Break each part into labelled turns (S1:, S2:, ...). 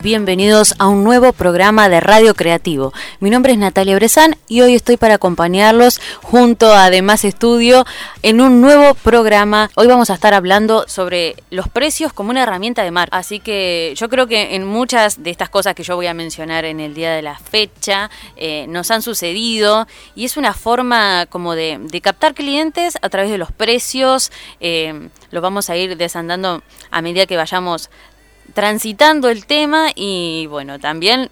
S1: Bienvenidos a un nuevo programa de Radio Creativo. Mi nombre es Natalia Bresan y hoy estoy para acompañarlos junto a Demás Estudio en un nuevo programa. Hoy vamos a estar hablando sobre los precios como una herramienta de marca. Así que yo creo que en muchas de estas cosas que yo voy a mencionar en el día de la fecha eh, nos han sucedido y es una forma como de, captar clientes a través de los precios. Eh, lo vamos a ir desandando a medida que vayamos transitando el tema y bueno, también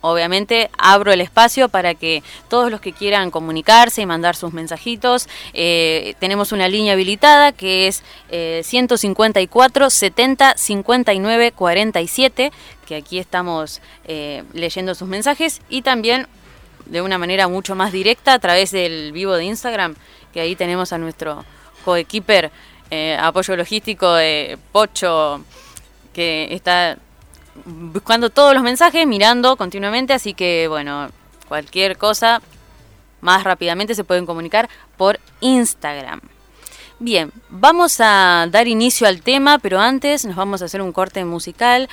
S1: obviamente abro el espacio para que todos los que quieran comunicarse y mandar sus mensajitos, eh, tenemos una línea habilitada que es 154 70 59 47, que aquí estamos eh, leyendo sus mensajes y también de una manera mucho más directa a través del vivo de Instagram, que ahí tenemos a nuestro coequiper eh, apoyo logístico de Pocho que está buscando todos los mensajes, mirando continuamente, así que bueno, cualquier cosa más rápidamente se pueden comunicar por Instagram. Bien, vamos a dar inicio al tema, pero antes nos vamos a hacer un corte musical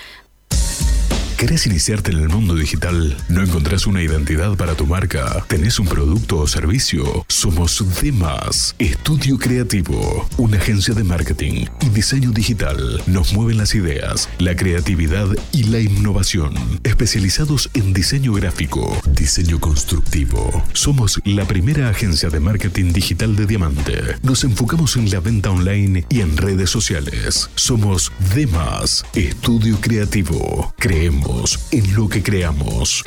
S2: ¿Querés iniciarte en el mundo digital? ¿No encontrás una identidad para tu marca? ¿Tenés un producto o servicio? Somos Demas, Estudio Creativo, una agencia de marketing y diseño digital. Nos mueven las ideas, la creatividad y la innovación. Especializados en diseño gráfico, diseño constructivo. Somos la primera agencia de marketing digital de Diamante. Nos enfocamos en la venta online y en redes sociales. Somos Demas, Estudio Creativo. Creemos en lo que creamos.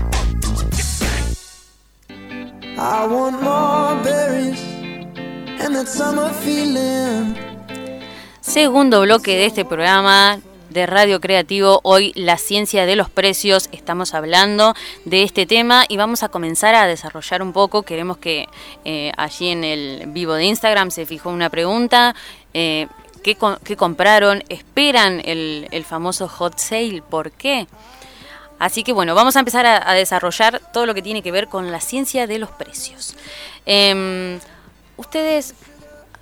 S1: Segundo bloque de este programa de Radio Creativo, hoy la ciencia de los precios, estamos hablando de este tema y vamos a comenzar a desarrollar un poco, queremos que eh, allí en el vivo de Instagram se fijó una pregunta, eh, ¿qué, compraron? ¿Esperan el, el famoso hot sale? ¿Por qué? Así que bueno, vamos a empezar a, desarrollar todo lo que tiene que ver con la ciencia de los precios. Em, ustedes,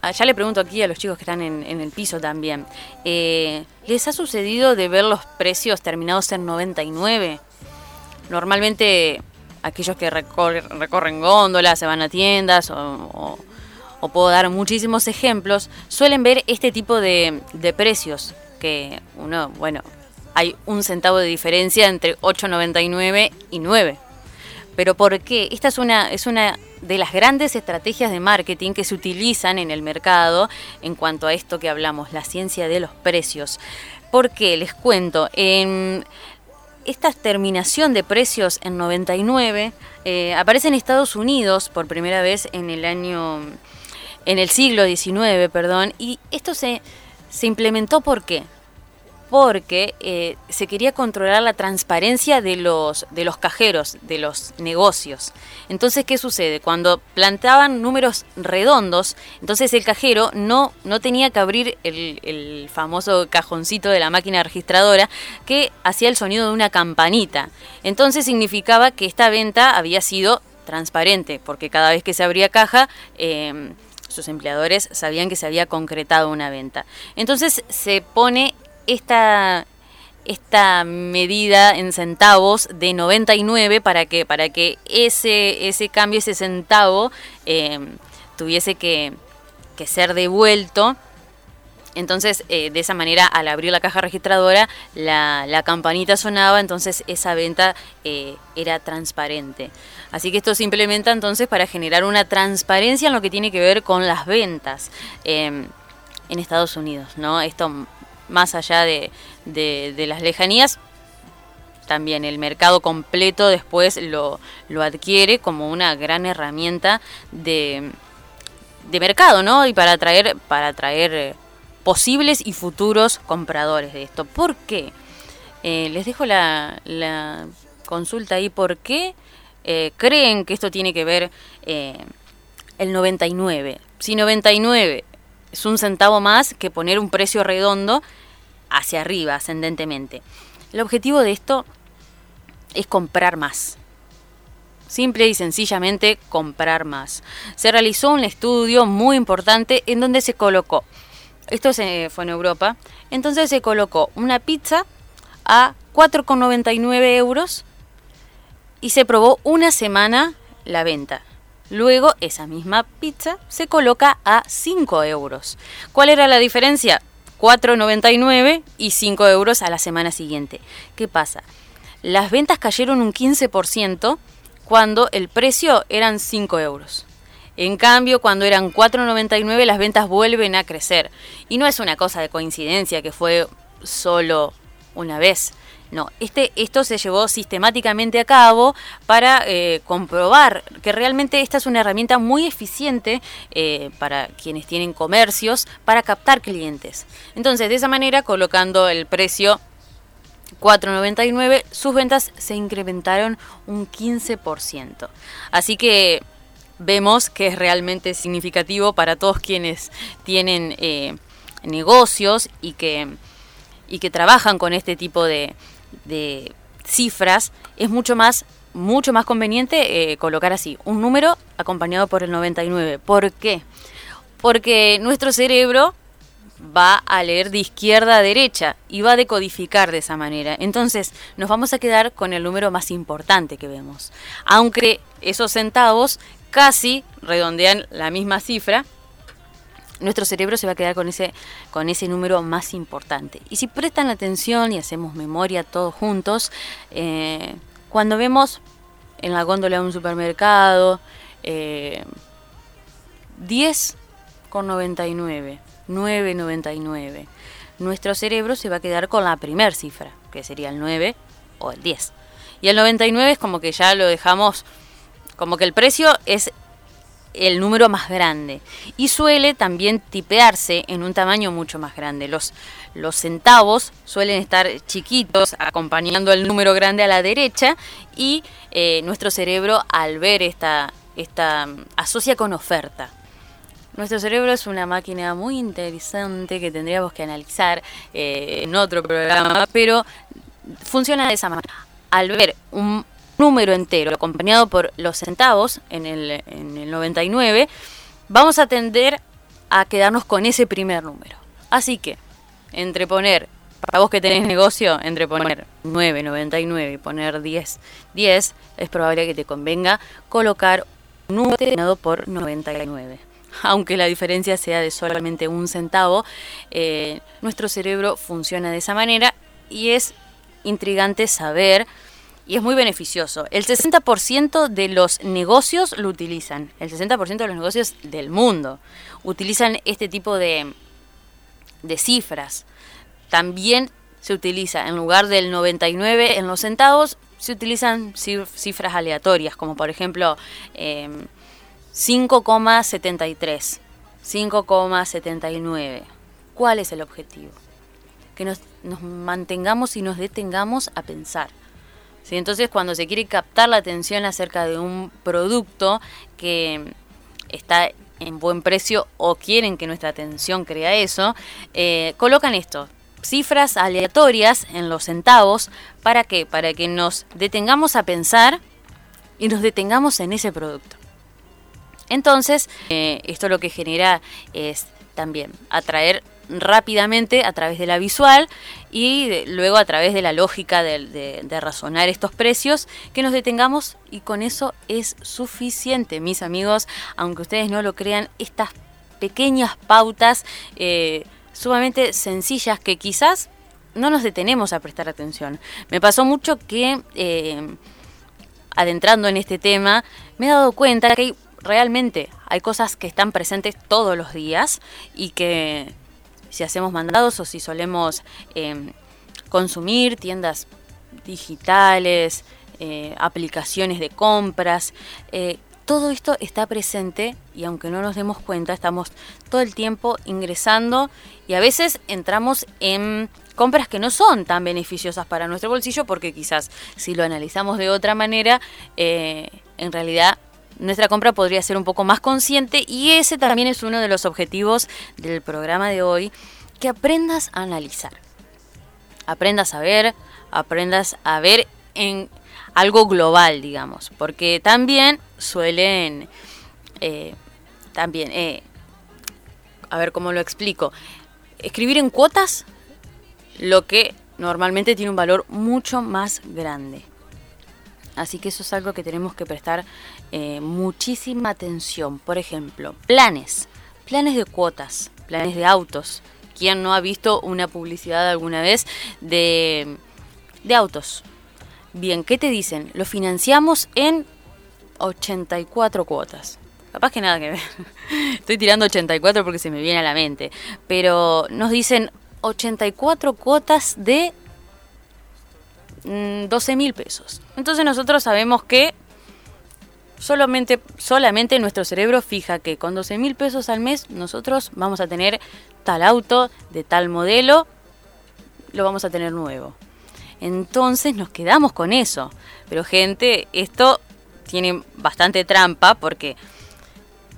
S1: ah, ya le pregunto aquí a los chicos que están en, el piso también, eh, ¿les ha sucedido de ver los precios terminados en 99? Normalmente aquellos que recorren góndolas, se van a tiendas o, puedo dar muchísimos ejemplos, suelen ver este tipo de, de precios que uno, bueno, hay un centavo de diferencia entre 8,99 y 9. Pero ¿por qué? Esta es una, es una de las grandes estrategias de marketing que se utilizan en el mercado en cuanto a esto que hablamos, la ciencia de los precios. ¿Por qué? Les cuento. En esta terminación de precios en 99 eh, aparece en Estados Unidos por primera vez en el año, en el siglo XIX, perdón, y esto se, se implementó ¿por qué? Porque eh, se quería controlar la transparencia de los, de los cajeros, de los negocios. Entonces, ¿qué sucede? Cuando plantaban números redondos, entonces el cajero no, no tenía que abrir el, el famoso cajoncito de la máquina registradora que hacía el sonido de una campanita. Entonces significaba que esta venta había sido transparente, porque cada vez que se abría caja, eh, sus empleadores sabían que se había concretado una venta. Entonces se pone esta, esta medida en centavos de 99 para que, para que ese, ese cambio, ese centavo, eh, tuviese que, ser devuelto. Entonces, eh, de esa manera, al abrir la caja registradora, la, campanita sonaba, entonces esa venta eh, era transparente. Así que esto se implementa entonces para generar una transparencia en lo que tiene que ver con las ventas en Estados Unidos, ¿no? Esto más allá de, las lejanías, también el mercado completo después lo, adquiere como una gran herramienta de, mercado, ¿no? Y para atraer, para atraer eh, posibles y futuros compradores de esto. ¿Por qué? Eh, les dejo la, consulta ahí. ¿Por qué eh, creen que esto tiene que ver el 99? Si 99 es un centavo más que poner un precio redondo hacia arriba, ascendentemente. El objetivo de esto es comprar más. Simple y sencillamente comprar más. Se realizó un estudio muy importante en donde se colocó, esto se fue en Europa, entonces se colocó una pizza a 4,99 euros y se probó una semana la venta. Luego esa misma pizza se coloca a 5 euros. ¿Cuál era la diferencia? 4,99 y 5 euros a la semana siguiente. ¿Qué pasa? Las ventas cayeron un 15% cuando el precio eran 5 euros. En cambio, cuando eran 4,99 las ventas vuelven a crecer. Y no es una cosa de coincidencia que fue solo una vez. No, este, esto se llevó sistemáticamente a cabo para eh, comprobar que realmente esta es una herramienta muy eficiente eh, para quienes tienen comercios para captar clientes. Entonces, de esa manera, colocando el precio 4.99, sus ventas se incrementaron un 15%. Así que vemos que es realmente significativo para todos quienes tienen eh, negocios y que, y que trabajan con este tipo de, de cifras, es mucho más mucho más conveniente eh, colocar así, un número acompañado por el 99. ¿Por qué? Porque nuestro cerebro va a leer de izquierda a derecha y va a decodificar de esa manera. Entonces nos vamos a quedar con el número más importante que vemos. Aunque esos centavos casi redondean la misma cifra, nuestro cerebro se va a quedar con ese, con ese número más importante. Y si prestan atención y hacemos memoria todos juntos, eh, cuando vemos en la góndola de un supermercado eh, 10,99, 9,99, nuestro cerebro se va a quedar con la primer cifra, que sería el 9 o el 10. Y el 99 es como que ya lo dejamos, como que el precio es el número más grande y suele también tipearse en un tamaño mucho más grande. Los, los centavos suelen estar chiquitos acompañando el número grande a la derecha y eh, nuestro cerebro al ver esta, esta asocia con oferta. Nuestro cerebro es una máquina muy interesante que tendríamos que analizar eh, en otro programa, pero funciona de esa manera. Al ver un número entero acompañado por los centavos en el, en el 99, vamos a tender a quedarnos con ese primer número. Así que, entre poner, para vos que tenés negocio, entre poner 9,99 y poner 10, 10, es probable que te convenga colocar un número terminado por 99. Aunque la diferencia sea de solamente un centavo, eh, nuestro cerebro funciona de esa manera y es intrigante saber y es muy beneficioso. El 60% de los negocios lo utilizan, el 60% de los negocios del mundo utilizan este tipo de, de cifras. También se utiliza, en lugar del 99 en los centavos, se utilizan cifras aleatorias, como por ejemplo 5,73, em, 5,79. ¿Cuál es el objetivo? Que nos, nos mantengamos y nos detengamos a pensar entonces, cuando se quiere captar la atención acerca de un producto que está en buen precio o quieren que nuestra atención crea eso, eh, colocan esto, cifras aleatorias en los centavos, ¿para qué? Para que nos detengamos a pensar y nos detengamos en ese producto. Entonces, eh, esto lo que genera es también atraer rápidamente a través de la visual y luego a través de la lógica de, razonar estos precios, que nos detengamos y con eso es suficiente, mis amigos, aunque ustedes no lo crean, estas pequeñas pautas eh, sumamente sencillas que quizás no nos detenemos a prestar atención. Me pasó mucho que, eh, adentrando en este tema, me he dado cuenta que realmente hay cosas que están presentes todos los días y que si hacemos mandados o si solemos em, consumir tiendas digitales, eh, aplicaciones de compras. Eh, todo esto está presente y aunque no nos demos cuenta, estamos todo el tiempo ingresando y a veces entramos en compras que no son tan beneficiosas para nuestro bolsillo porque quizás si lo analizamos de otra manera, eh, en realidad nuestra compra podría ser un poco más consciente y ese también es uno de los objetivos del programa de hoy, que aprendas a analizar. Aprendas a ver, aprendas a ver en algo global, digamos, porque también suelen, eh, también, eh, a ver cómo lo explico, escribir en cuotas lo que normalmente tiene un valor mucho más grande. Así que eso es algo que tenemos que prestar eh, muchísima atención. Por ejemplo, planes, planes de cuotas, planes de autos. ¿Quién no ha visto una publicidad alguna vez de, de autos? Bien, ¿qué te dicen? Lo financiamos en 84 cuotas. Capaz que nada que ver. Estoy tirando 84 porque se me viene a la mente. Pero nos dicen 84 cuotas de 12 mm, mil pesos. Entonces nosotros sabemos que solamente, solamente nuestro cerebro fija que con 12 mil pesos al mes nosotros vamos a tener tal auto de tal modelo, lo vamos a tener nuevo. Entonces nos quedamos con eso. Pero gente, esto tiene bastante trampa porque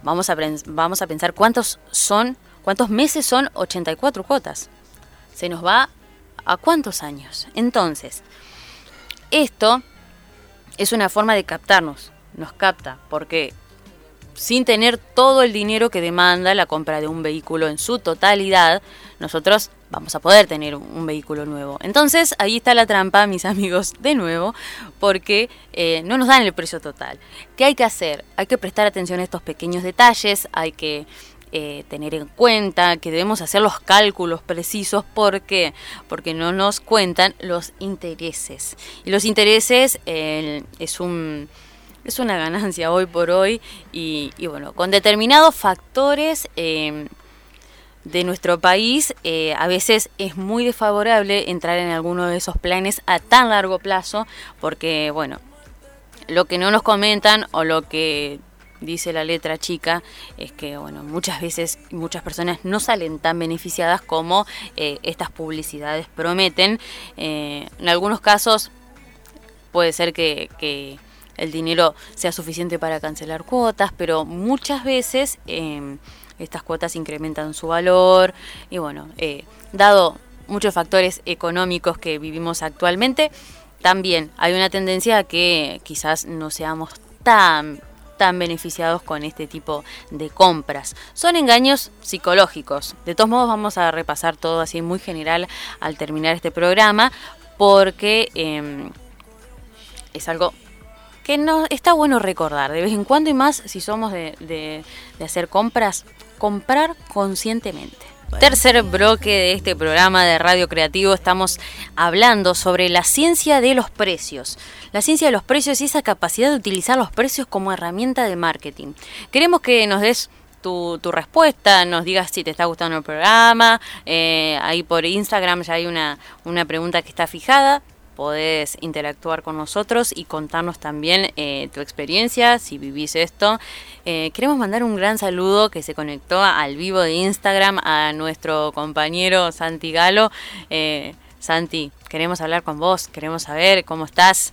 S1: vamos a, vamos a pensar cuántos son, cuántos meses son 84 cuotas. Se nos va a cuántos años. Entonces, esto es una forma de captarnos, nos capta, porque sin tener todo el dinero que demanda la compra de un vehículo en su totalidad, nosotros vamos a poder tener un vehículo nuevo. Entonces ahí está la trampa, mis amigos, de nuevo, porque eh, no nos dan el precio total. ¿Qué hay que hacer? Hay que prestar atención a estos pequeños detalles, hay que eh, tener en cuenta, que debemos hacer los cálculos precisos. ¿Por qué? Porque no nos cuentan los intereses. Y los intereses eh, es un es una ganancia hoy por hoy y, bueno, con determinados factores eh, de nuestro país a veces es muy desfavorable entrar en alguno de esos planes a tan largo plazo porque bueno, lo que no nos comentan o lo que dice la letra chica, es que bueno, muchas veces muchas personas no salen tan beneficiadas como eh, estas publicidades prometen. Eh, en algunos casos puede ser que, el dinero sea suficiente para cancelar cuotas, pero muchas veces em, estas cuotas incrementan su valor y bueno, eh, dado muchos factores económicos que vivimos actualmente, también hay una tendencia a que quizás no seamos tan tan beneficiados con este tipo de compras. Son engaños psicológicos. De todos modos vamos a repasar todo así muy general al terminar este programa porque em, es algo que no está bueno recordar de vez en cuando y más si somos de hacer compras, comprar conscientemente. Tercer bloque de este programa de Radio Creativo estamos hablando sobre la ciencia de los precios. La ciencia de los precios y esa capacidad de utilizar los precios como herramienta de marketing. Queremos que nos des tu, respuesta, nos digas si te está gustando el programa. Eh, ahí por Instagram ya hay una, una pregunta que está fijada podés interactuar con nosotros y contarnos también eh, tu experiencia, si vivís esto. Eh, queremos mandar un gran saludo que se conectó al vivo de Instagram a nuestro compañero Santi Galo. Eh, Santi, queremos hablar con vos, queremos saber cómo estás,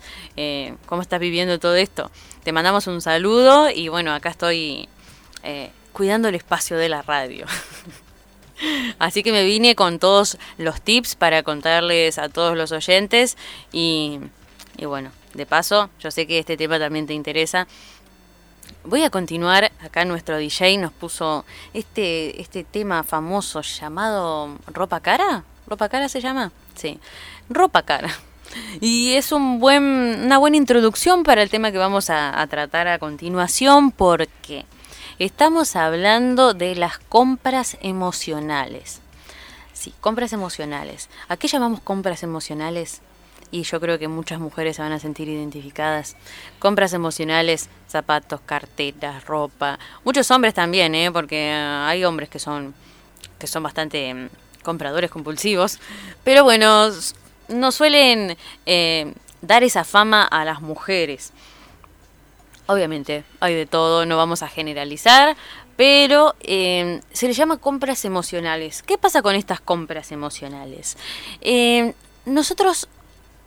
S1: cómo estás viviendo todo esto. Te mandamos un saludo y bueno, acá estoy cuidando el espacio de la radio. Así que me vine con todos los tips para contarles a todos los oyentes y, bueno, de paso, yo sé que este tema también te interesa. Voy a continuar, acá nuestro DJ nos puso este, este tema famoso llamado Ropa Cara. ¿Ropa Cara se llama? Sí, Ropa Cara. Y es un buen, una buena introducción para el tema que vamos a, a tratar a continuación porque Estamos hablando de las compras emocionales. Sí, compras emocionales. ¿A qué llamamos compras emocionales? Y yo creo que muchas mujeres se van a sentir identificadas. Compras emocionales, zapatos, carteras, ropa. Muchos hombres también, ¿eh? porque hay hombres que son, que son bastante mm, compradores compulsivos. Pero bueno, no suelen eh, dar esa fama a las mujeres. Obviamente, hay de todo, no vamos a generalizar, pero em, se le llama compras emocionales. ¿Qué pasa con estas compras emocionales? Em, nosotros,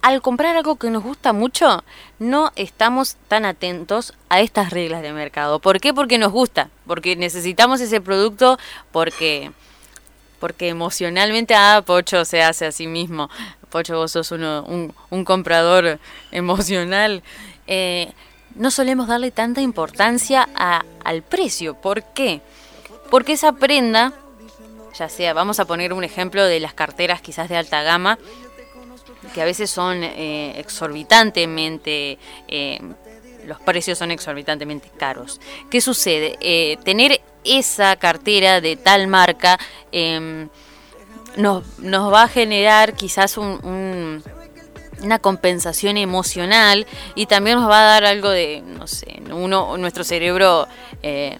S1: al comprar algo que nos gusta mucho, no estamos tan atentos a estas reglas de mercado. ¿Por qué? Porque nos gusta, porque necesitamos ese producto, porque porque emocionalmente, ah, Pocho se hace a sí mismo. Pocho, vos sos uno, un, un comprador emocional. Eh, no solemos darle tanta importancia al precio. ¿Por qué? Porque esa prenda, ya sea, vamos a poner un ejemplo de las carteras quizás de alta gama, que a veces son eh, exorbitantemente eh, los precios son exorbitantemente caros. ¿Qué sucede? Eh, tener esa cartera de tal marca em, nos, va a generar quizás una compensación emocional y también nos va a dar algo de, no sé, uno, nuestro cerebro, eh,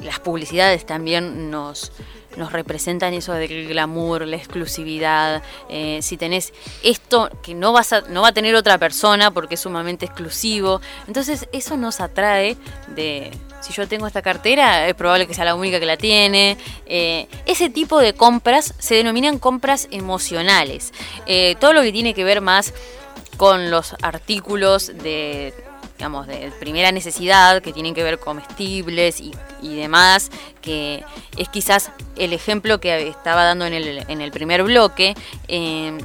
S1: las publicidades también nos, nos representan eso del glamour, la exclusividad. Eh, si tenés esto que no, vas no va a tener otra persona porque es sumamente exclusivo. Entonces eso nos atrae de... Si yo tengo esta cartera, es probable que sea la única que la tiene. Eh, ese tipo de compras se denominan compras emocionales. Eh, todo lo que tiene que ver más con los artículos de digamos, de primera necesidad, que tienen que ver comestibles y, demás, que es quizás el ejemplo que estaba dando en el, en el primer bloque, eh,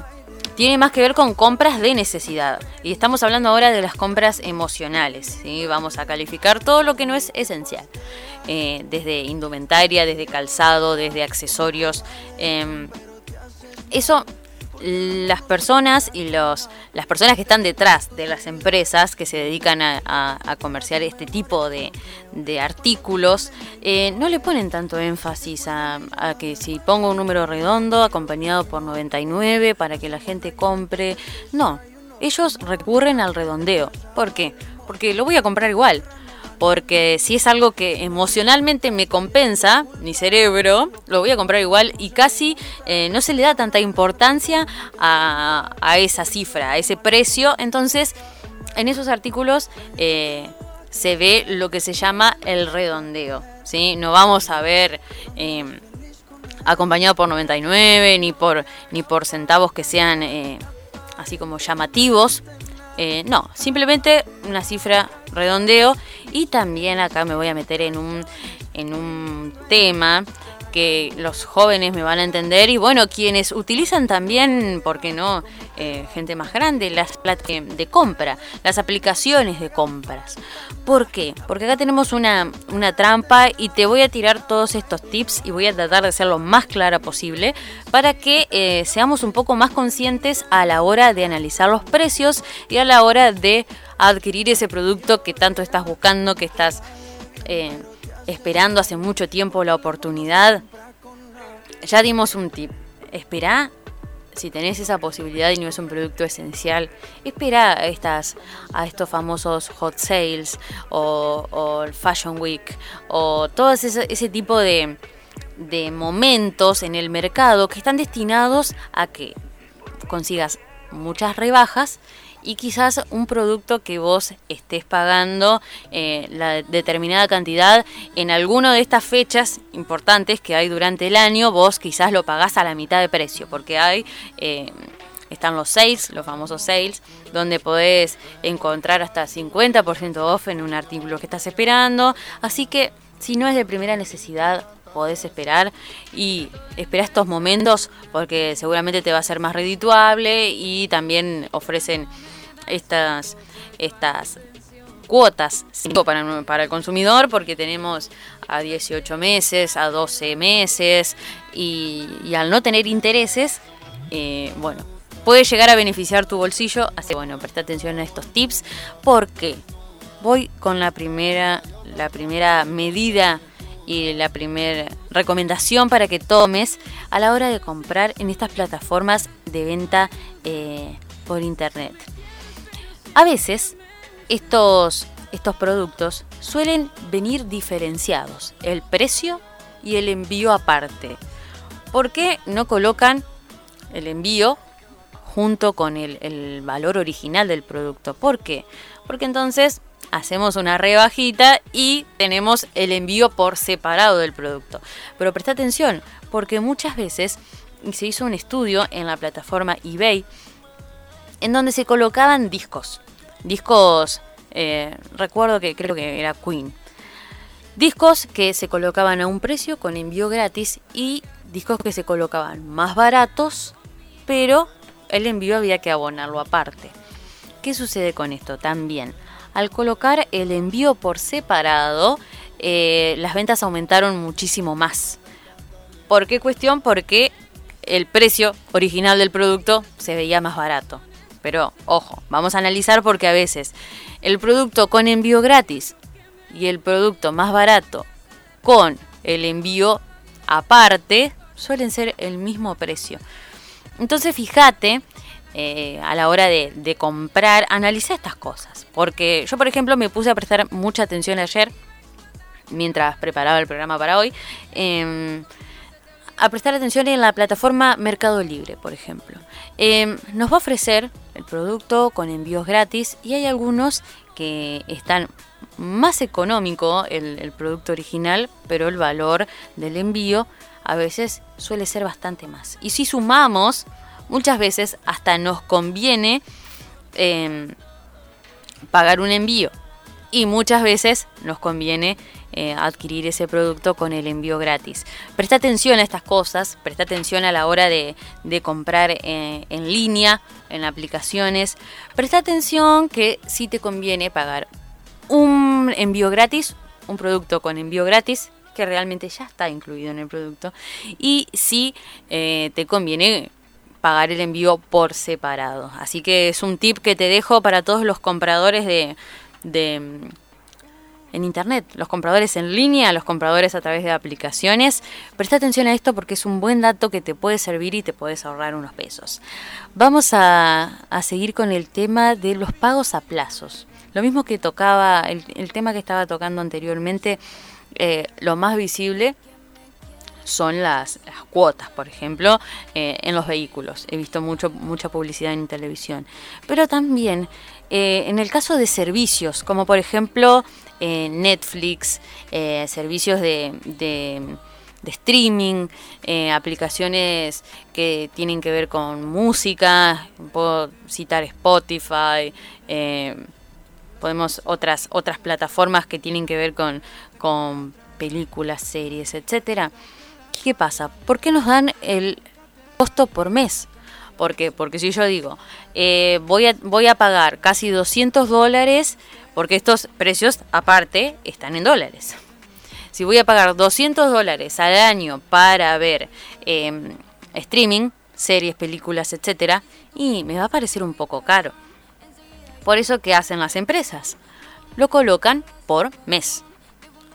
S1: tiene más que ver con compras de necesidad. Y estamos hablando ahora de las compras emocionales. ¿sí? Vamos a calificar todo lo que no es esencial. Eh, desde indumentaria, desde calzado, desde accesorios. Eh, eso las personas y los, las personas que están detrás de las empresas que se dedican a, comerciar este tipo de, artículos eh, no le ponen tanto énfasis a, que si pongo un número redondo acompañado por 99 para que la gente compre. No, ellos recurren al redondeo. ¿Por qué? Porque lo voy a comprar igual porque si es algo que emocionalmente me compensa, mi cerebro, lo voy a comprar igual y casi eh, no se le da tanta importancia a, esa cifra, a ese precio. Entonces, en esos artículos eh, se ve lo que se llama el redondeo. ¿sí? No vamos a ver... Em, acompañado por 99 ni por ni por centavos que sean eh, así como llamativos no, simplemente una cifra redondeo y también acá me voy a meter en un, en un tema que los jóvenes me van a entender y bueno, quienes utilizan también, ¿por qué no? Eh, gente más grande, las plataformas de compra, las aplicaciones de compras. ¿Por qué? Porque acá tenemos una, trampa y te voy a tirar todos estos tips y voy a tratar de ser lo más clara posible para que eh, seamos un poco más conscientes a la hora de analizar los precios y a la hora de adquirir ese producto que tanto estás buscando, que estás... Eh, esperando hace mucho tiempo la oportunidad, ya dimos un tip. Espera, si tenés esa posibilidad y no es un producto esencial, espera a, estas, a estos famosos hot sales o, el Fashion Week o todo ese, ese tipo de, de momentos en el mercado que están destinados a que consigas muchas rebajas y quizás un producto que vos estés pagando eh, la determinada cantidad en alguna de estas fechas importantes que hay durante el año, vos quizás lo pagás a la mitad de precio, porque hay... Eh, están los sales, los famosos sales, donde podés encontrar hasta 50% off en un artículo que estás esperando. Así que si no es de primera necesidad, podés esperar y espera estos momentos porque seguramente te va a ser más redituable y también ofrecen estas, estas cuotas para, para el consumidor porque tenemos a 18 meses, a 12 meses y, al no tener intereses, eh, bueno, puede llegar a beneficiar tu bolsillo. Así que bueno, presta atención a estos tips porque voy con la primera, la primera medida y la primera recomendación para que tomes a la hora de comprar en estas plataformas de venta eh, por internet. A veces estos, estos productos suelen venir diferenciados, el precio y el envío aparte. ¿Por qué no colocan el envío junto con el, el, valor original del producto? ¿Por qué? Porque entonces hacemos una rebajita y tenemos el envío por separado del producto. Pero presta atención, porque muchas veces se hizo un estudio en la plataforma eBay en donde se colocaban discos discos, eh, recuerdo que creo que era Queen. Discos que se colocaban a un precio con envío gratis y discos que se colocaban más baratos, pero el envío había que abonarlo aparte. ¿Qué sucede con esto? También, al colocar el envío por separado, eh, las ventas aumentaron muchísimo más. ¿Por qué cuestión? Porque el precio original del producto se veía más barato. Pero ojo, vamos a analizar porque a veces el producto con envío gratis y el producto más barato con el envío aparte suelen ser el mismo precio. Entonces fíjate eh, a la hora de, comprar, analiza estas cosas. Porque yo, por ejemplo, me puse a prestar mucha atención ayer, mientras preparaba el programa para hoy, em, a prestar atención en la plataforma Mercado Libre, por ejemplo. Em, nos va a ofrecer el producto con envíos gratis y hay algunos que están más económico el, producto original, pero el valor del envío a veces suele ser bastante más. Y si sumamos, muchas veces hasta nos conviene em, pagar un envío y muchas veces nos conviene eh, adquirir ese producto con el envío gratis. Presta atención a estas cosas, presta atención a la hora de, comprar eh, en línea, en aplicaciones. Presta atención que si te conviene pagar un envío gratis, un producto con envío gratis, que realmente ya está incluido en el producto, y si eh, te conviene pagar el envío por separado. Así que es un tip que te dejo para todos los compradores de en Internet, los compradores en línea, los compradores a través de aplicaciones. Presta atención a esto porque es un buen dato que te puede servir y te puedes ahorrar unos pesos. Vamos a, seguir con el tema de los pagos a plazos. Lo mismo que tocaba, el, tema que estaba tocando anteriormente, eh, lo más visible son las, cuotas, por ejemplo, eh, en los vehículos. He visto mucho, mucha publicidad en televisión. Pero también eh, en el caso de servicios, como por ejemplo eh, Netflix, eh, servicios de, de, streaming, eh, aplicaciones que tienen que ver con música, puedo citar Spotify, podemos otras, otras plataformas que tienen que ver con, con películas, series, etcétera. ¿Qué pasa? ¿Por qué nos dan el costo por mes? ¿Por qué? Porque si yo digo, voy, a, voy a pagar casi 200 dólares porque estos precios aparte están en dólares. Si voy a pagar 200 dólares al año para ver em, streaming, series, películas, etcétera, y me va a parecer un poco caro. Por eso, ¿qué hacen las empresas? Lo colocan por mes.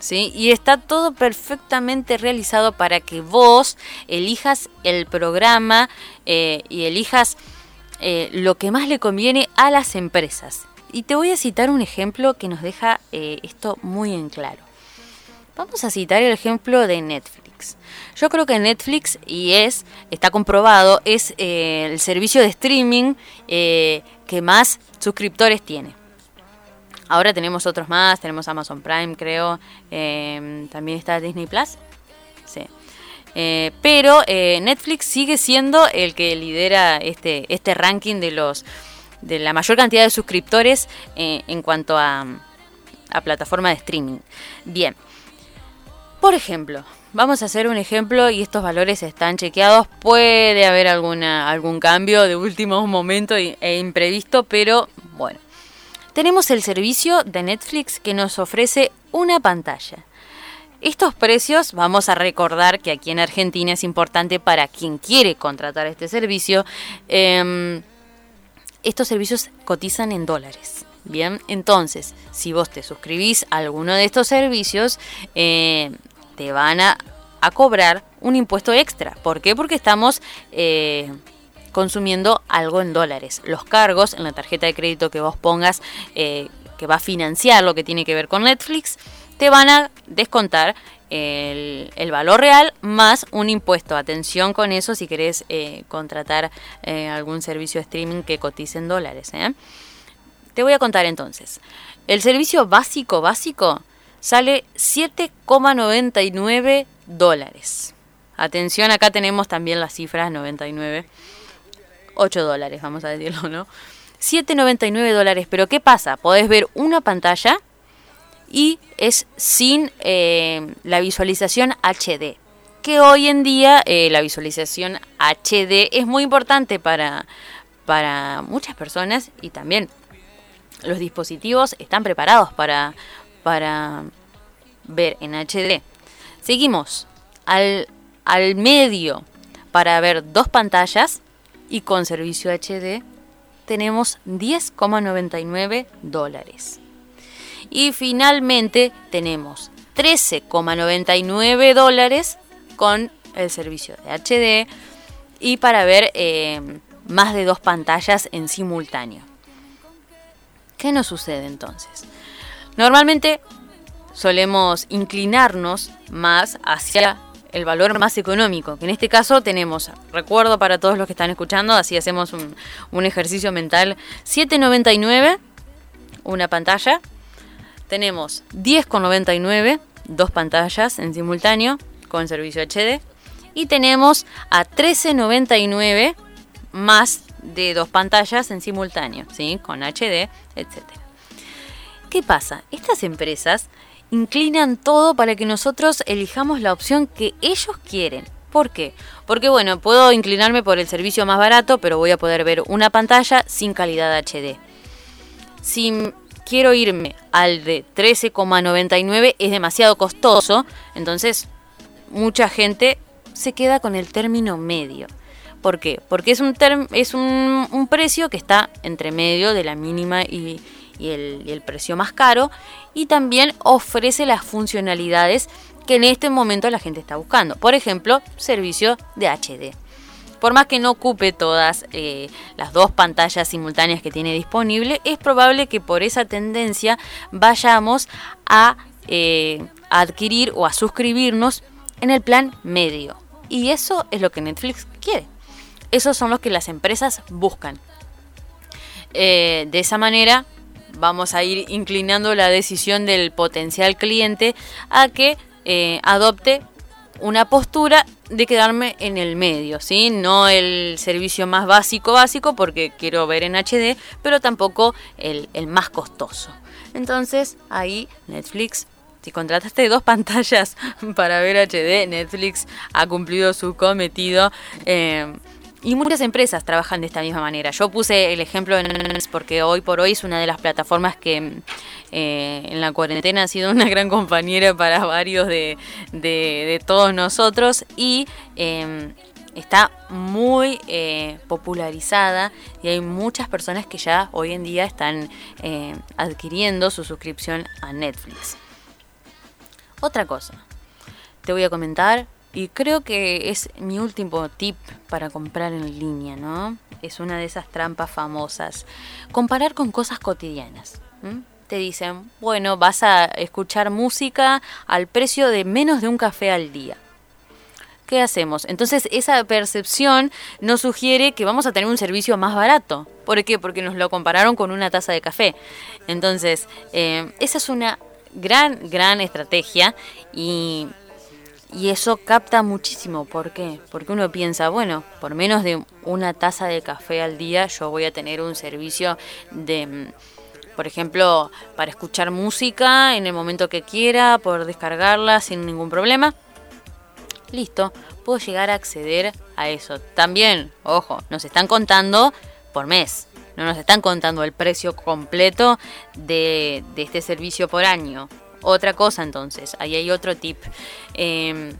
S1: ¿Sí? Y está todo perfectamente realizado para que vos elijas el programa eh, y elijas eh, lo que más le conviene a las empresas. Y te voy a citar un ejemplo que nos deja eh, esto muy en claro. Vamos a citar el ejemplo de Netflix. Yo creo que Netflix, y es, está comprobado, es el servicio de streaming que más suscriptores tiene. Ahora tenemos otros más, tenemos Amazon Prime, creo, también está Disney Plus. Sí. pero Netflix sigue siendo el que lidera este, este ranking de los de la mayor cantidad de suscriptores eh, en cuanto a, a plataforma de streaming. Bien, por ejemplo, vamos a hacer un ejemplo y estos valores están chequeados. Puede haber alguna, algún cambio de último momento e imprevisto, pero. Tenemos el servicio de Netflix que nos ofrece una pantalla. Estos precios, vamos a recordar que aquí en Argentina es importante para quien quiere contratar este servicio. Em, estos servicios cotizan en dólares. Bien, entonces, si vos te suscribís a alguno de estos servicios, eh, te van a, cobrar un impuesto extra. ¿Por qué? Porque estamos eh, consumiendo algo en dólares. Los cargos en la tarjeta de crédito que vos pongas, eh, que va a financiar lo que tiene que ver con Netflix, te van a descontar el, valor real más un impuesto. Atención con eso si querés eh, contratar eh, algún servicio de streaming que cotice en dólares. Te voy a contar entonces. El servicio básico, básico, sale 7,99 dólares. Atención, acá tenemos también las cifras 99. 8 dólares, vamos a decirlo, ¿no? 7,99 dólares. Pero ¿qué pasa? Podés ver una pantalla y es sin eh, la visualización HD. Que hoy en día eh, la visualización HD es muy importante para, para muchas personas y también los dispositivos están preparados para, para ver en HD. Seguimos al, al medio para ver dos pantallas y con servicio HD tenemos 10,99 dólares. Y finalmente tenemos 13,99 dólares con el servicio de HD y para ver eh, más de dos pantallas en simultáneo. ¿Qué nos sucede entonces? Normalmente solemos inclinarnos más hacia el valor más económico, que en este caso tenemos, recuerdo para todos los que están escuchando, así hacemos un, un ejercicio mental, 7,99 una pantalla, tenemos 10,99 dos pantallas en simultáneo con servicio HD y tenemos a 13,99 más de dos pantallas en simultáneo, ¿sí? con HD, etc. ¿Qué pasa? Estas empresas inclinan todo para que nosotros elijamos la opción que ellos quieren. ¿Por qué? Porque bueno, puedo inclinarme por el servicio más barato, pero voy a poder ver una pantalla sin calidad HD. Si quiero irme al de 13,99 es demasiado costoso, entonces mucha gente se queda con el término medio. ¿Por qué? Porque es un, es un, precio que está entre medio de la mínima y, el, y el precio más caro y también ofrece las funcionalidades que en este momento la gente está buscando. Por ejemplo, servicio de HD. Por más que no ocupe todas eh, las dos pantallas simultáneas que tiene disponible, es probable que por esa tendencia vayamos a, eh, adquirir o a suscribirnos en el plan medio. Y eso es lo que Netflix quiere. Esos son los que las empresas buscan. Eh, de esa manera vamos a ir inclinando la decisión del potencial cliente a que eh, adopte una postura de quedarme en el medio, ¿sí? No el servicio más básico básico porque quiero ver en HD, pero tampoco el, más costoso. Entonces ahí Netflix, si contrataste dos pantallas para ver HD, Netflix ha cumplido su cometido. Eh, y muchas empresas trabajan de esta misma manera. Yo puse el ejemplo en porque hoy por hoy es una de las plataformas que eh, en la cuarentena ha sido una gran compañera para varios de, todos nosotros y em, está muy eh, popularizada y hay muchas personas que ya hoy en día están eh, adquiriendo su suscripción a Netflix. Otra cosa, te voy a comentar y creo que es mi último tip para comprar en línea, ¿no? Es una de esas trampas famosas. Comparar con cosas cotidianas. Te dicen, bueno, vas a escuchar música al precio de menos de un café al día. ¿Qué hacemos? Entonces esa percepción nos sugiere que vamos a tener un servicio más barato. ¿Por qué? Porque nos lo compararon con una taza de café. Entonces, eh, esa es una gran, gran estrategia y y eso capta muchísimo. ¿Por qué? Porque uno piensa, bueno, por menos de una taza de café al día yo voy a tener un servicio de, mm, por ejemplo, para escuchar música en el momento que quiera, poder descargarla sin ningún problema. Listo, puedo llegar a acceder a eso. También, ojo, nos están contando por mes. No nos están contando el precio completo de, de este servicio por año. Otra cosa entonces, ahí hay otro tip. Em,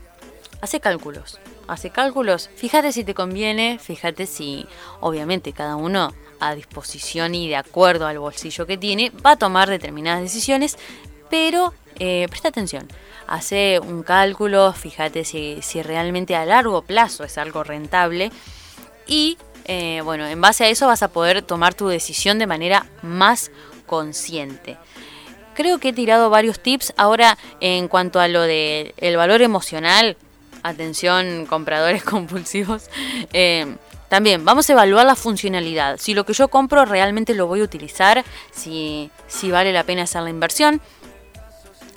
S1: hace cálculos. Hace cálculos. Fíjate si te conviene, fíjate si obviamente cada uno a disposición y de acuerdo al bolsillo que tiene va a tomar determinadas decisiones, pero eh, presta atención. Hace un cálculo, fíjate si, si, realmente a largo plazo es algo rentable y eh, bueno, en base a eso vas a poder tomar tu decisión de manera más consciente creo que he tirado varios tips. Ahora, en cuanto a lo del el valor emocional, atención compradores compulsivos, eh, también vamos a evaluar la funcionalidad. Si lo que yo compro realmente lo voy a utilizar, si, si vale la pena hacer la inversión.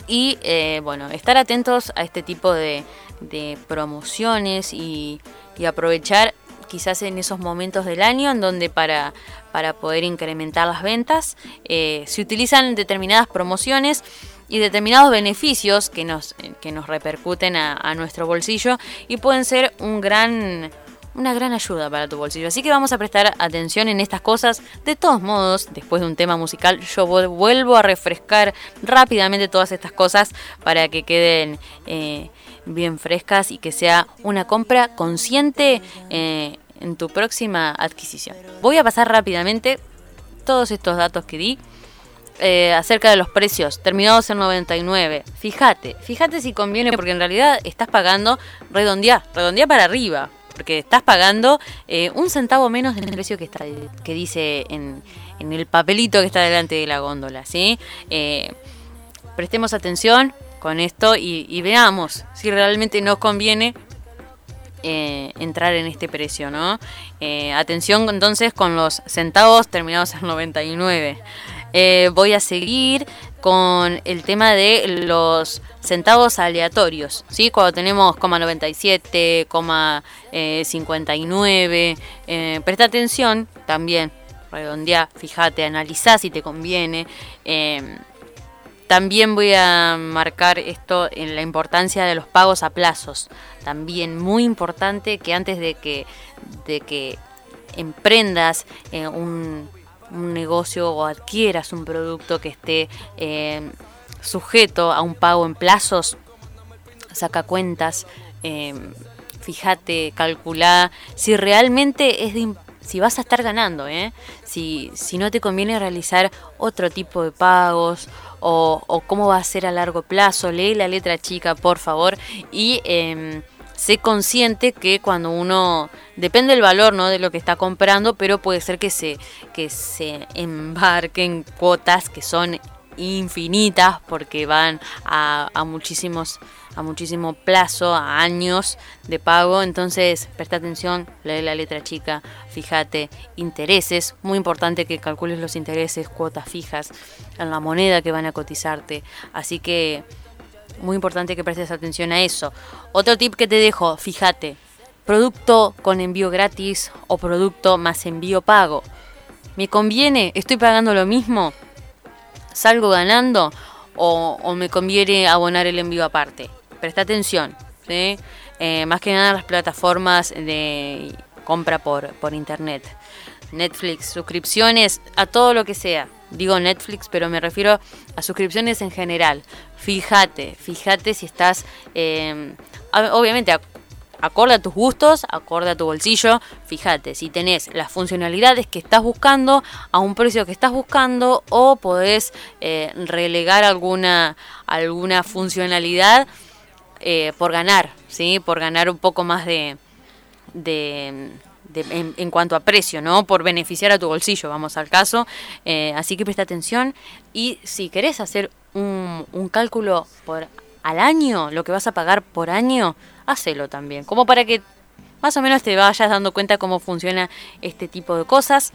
S1: Y eh, bueno, estar atentos a este tipo de, de promociones y, y aprovechar quizás en esos momentos del año en donde para, para poder incrementar las ventas eh, se utilizan determinadas promociones y determinados beneficios que nos, que nos repercuten a, nuestro bolsillo y pueden ser un gran, una gran ayuda para tu bolsillo. Así que vamos a prestar atención en estas cosas. De todos modos, después de un tema musical, yo vuelvo a refrescar rápidamente todas estas cosas para que queden eh, bien frescas y que sea una compra consciente eh, en tu próxima adquisición. Voy a pasar rápidamente todos estos datos que di. Eh, acerca de los precios, terminados en 99. Fíjate, fíjate si conviene, porque en realidad estás pagando redondear, redondear para arriba, porque estás pagando eh, un centavo menos del precio que, está, que dice en, el papelito que está delante de la góndola, ¿sí? Eh, prestemos atención con esto y, veamos si realmente nos conviene entrar en este precio, ¿no? atención entonces con los centavos terminados en 99. Eh, voy a seguir con el tema de los centavos aleatorios, ¿sí? Cuando tenemos 0,97, 59, eh, presta atención también, redondea, fíjate, analiza si te conviene. Eh, también voy a marcar esto en la importancia de los pagos a plazos. También muy importante que antes de que, de que emprendas un un negocio o adquieras un producto que esté eh, sujeto a un pago en plazos, saca cuentas, eh, fíjate, calcula si realmente es de, si vas a estar ganando, ¿eh? si, si no te conviene realizar otro tipo de pagos o, cómo va a ser a largo plazo, lee la letra chica, por favor, y em, sé consciente que cuando uno depende del valor ¿no? de lo que está comprando pero puede ser que se que se embarque en cuotas que son infinitas porque van a, muchísimos a muchísimo plazo, a años de pago, entonces presta atención, lee la letra chica, fíjate, intereses, muy importante que calcules los intereses, cuotas fijas en la moneda que van a cotizarte, así que muy importante que prestes atención a eso. Otro tip que te dejo, fíjate, producto con envío gratis o producto más envío pago. ¿Me conviene? ¿Estoy pagando lo mismo? ¿Salgo ganando? ¿O, me conviene abonar el envío aparte? Presta atención. ¿sí? Eh, más que nada las plataformas de compra por, por internet. Netflix, suscripciones, a todo lo que sea digo Netflix, pero me refiero a suscripciones en general. Fíjate, fíjate si estás, eh, obviamente, acorde a tus gustos, acorde a tu bolsillo, fíjate si tenés las funcionalidades que estás buscando a un precio que estás buscando o podés eh, relegar alguna, alguna funcionalidad eh, por ganar, ¿sí? por ganar un poco más de, de en, cuanto a precio, ¿no? Por beneficiar a tu bolsillo, vamos al caso. Eh, así que presta atención y si querés hacer un, cálculo por al año, lo que vas a pagar por año, hacelo también, como para que más o menos te vayas dando cuenta cómo funciona este tipo de cosas.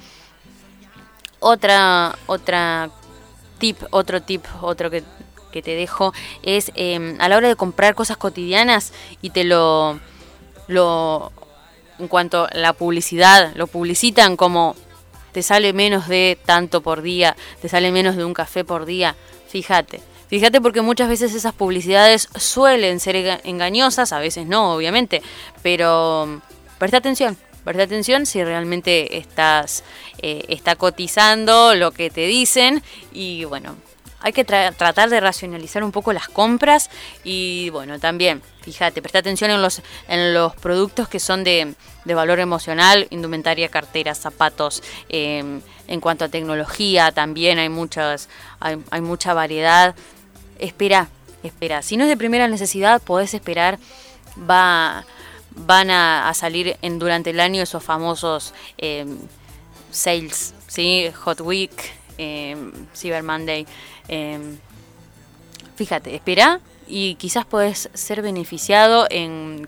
S1: Otra, otra tip, otro tip, otro que, que te dejo es em, a la hora de comprar cosas cotidianas y te lo, lo en cuanto a la publicidad, lo publicitan como te sale menos de tanto por día, te sale menos de un café por día. Fíjate, fíjate porque muchas veces esas publicidades suelen ser engañosas, a veces no, obviamente, pero mm, presta atención, presta atención si realmente estás eh, está cotizando lo que te dicen y bueno, hay que tratar de racionalizar un poco las compras y bueno, también, fíjate, presta atención en los, en los productos que son de, valor emocional, indumentaria, carteras, zapatos. Em, en cuanto a tecnología también hay, muchas, hay, hay mucha variedad. Espera, espera. Si no es de primera necesidad, podés esperar. Va, van a, salir en, durante el año esos famosos em, sales, ¿sí? Hot Week, em, Cyber Monday. Em, fíjate, espera y quizás puedes ser beneficiado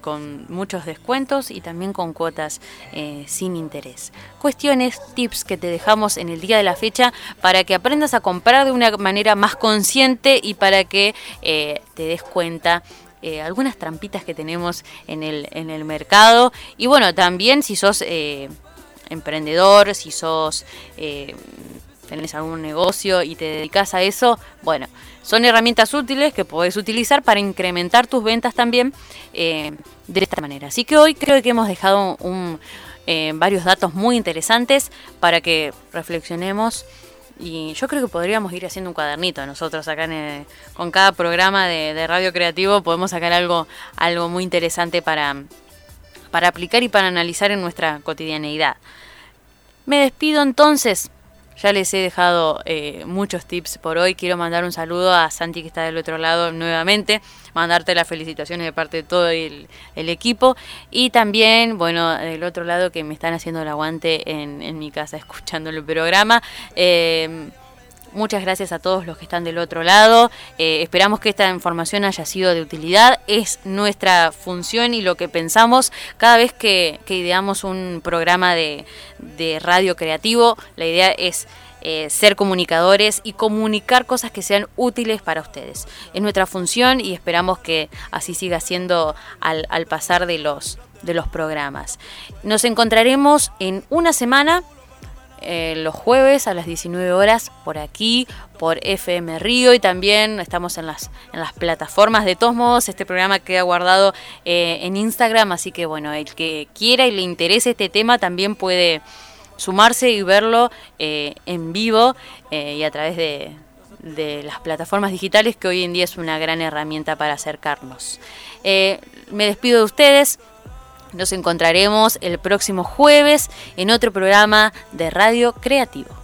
S1: con muchos descuentos y también con cuotas eh, sin interés. Cuestiones, tips que te dejamos en el día de la fecha para que aprendas a comprar de una manera más consciente y para que eh, te des cuenta eh, algunas trampitas que tenemos en el, en el mercado. Y bueno, también si sos emprendedor, si sos tenés algún negocio y te dedicas a eso, bueno, son herramientas útiles que podés utilizar para incrementar tus ventas también eh, de esta manera. Así que hoy creo que hemos dejado eh, varios datos muy interesantes para que reflexionemos. Y yo creo que podríamos ir haciendo un cuadernito nosotros acá con cada programa de, radio creativo. Podemos sacar algo, algo muy interesante para, para aplicar y para analizar en nuestra cotidianeidad. Me despido entonces. Ya les he dejado eh, muchos tips por hoy. Quiero mandar un saludo a Santi que está del otro lado nuevamente. Mandarte las felicitaciones de parte de todo el, equipo. Y también, bueno, del otro lado que me están haciendo el aguante en, mi casa escuchando el programa. Eh, Muchas gracias a todos los que están del otro lado. Eh, esperamos que esta información haya sido de utilidad. Es nuestra función y lo que pensamos cada vez que, ideamos un programa de, radio creativo. La idea es eh, ser comunicadores y comunicar cosas que sean útiles para ustedes. Es nuestra función y esperamos que así siga siendo al, al pasar de los, de los programas. Nos encontraremos en una semana eh, los jueves a las 19 horas por aquí, por FM Río y también estamos en las, en las plataformas. De todos modos, este programa queda guardado eh, en Instagram, así que bueno, el que quiera y le interese este tema también puede sumarse y verlo eh, en vivo y a través de, de las plataformas digitales que hoy en día es una gran herramienta para acercarnos. me despido de ustedes. Nos encontraremos el próximo jueves en otro programa de Radio Creativo.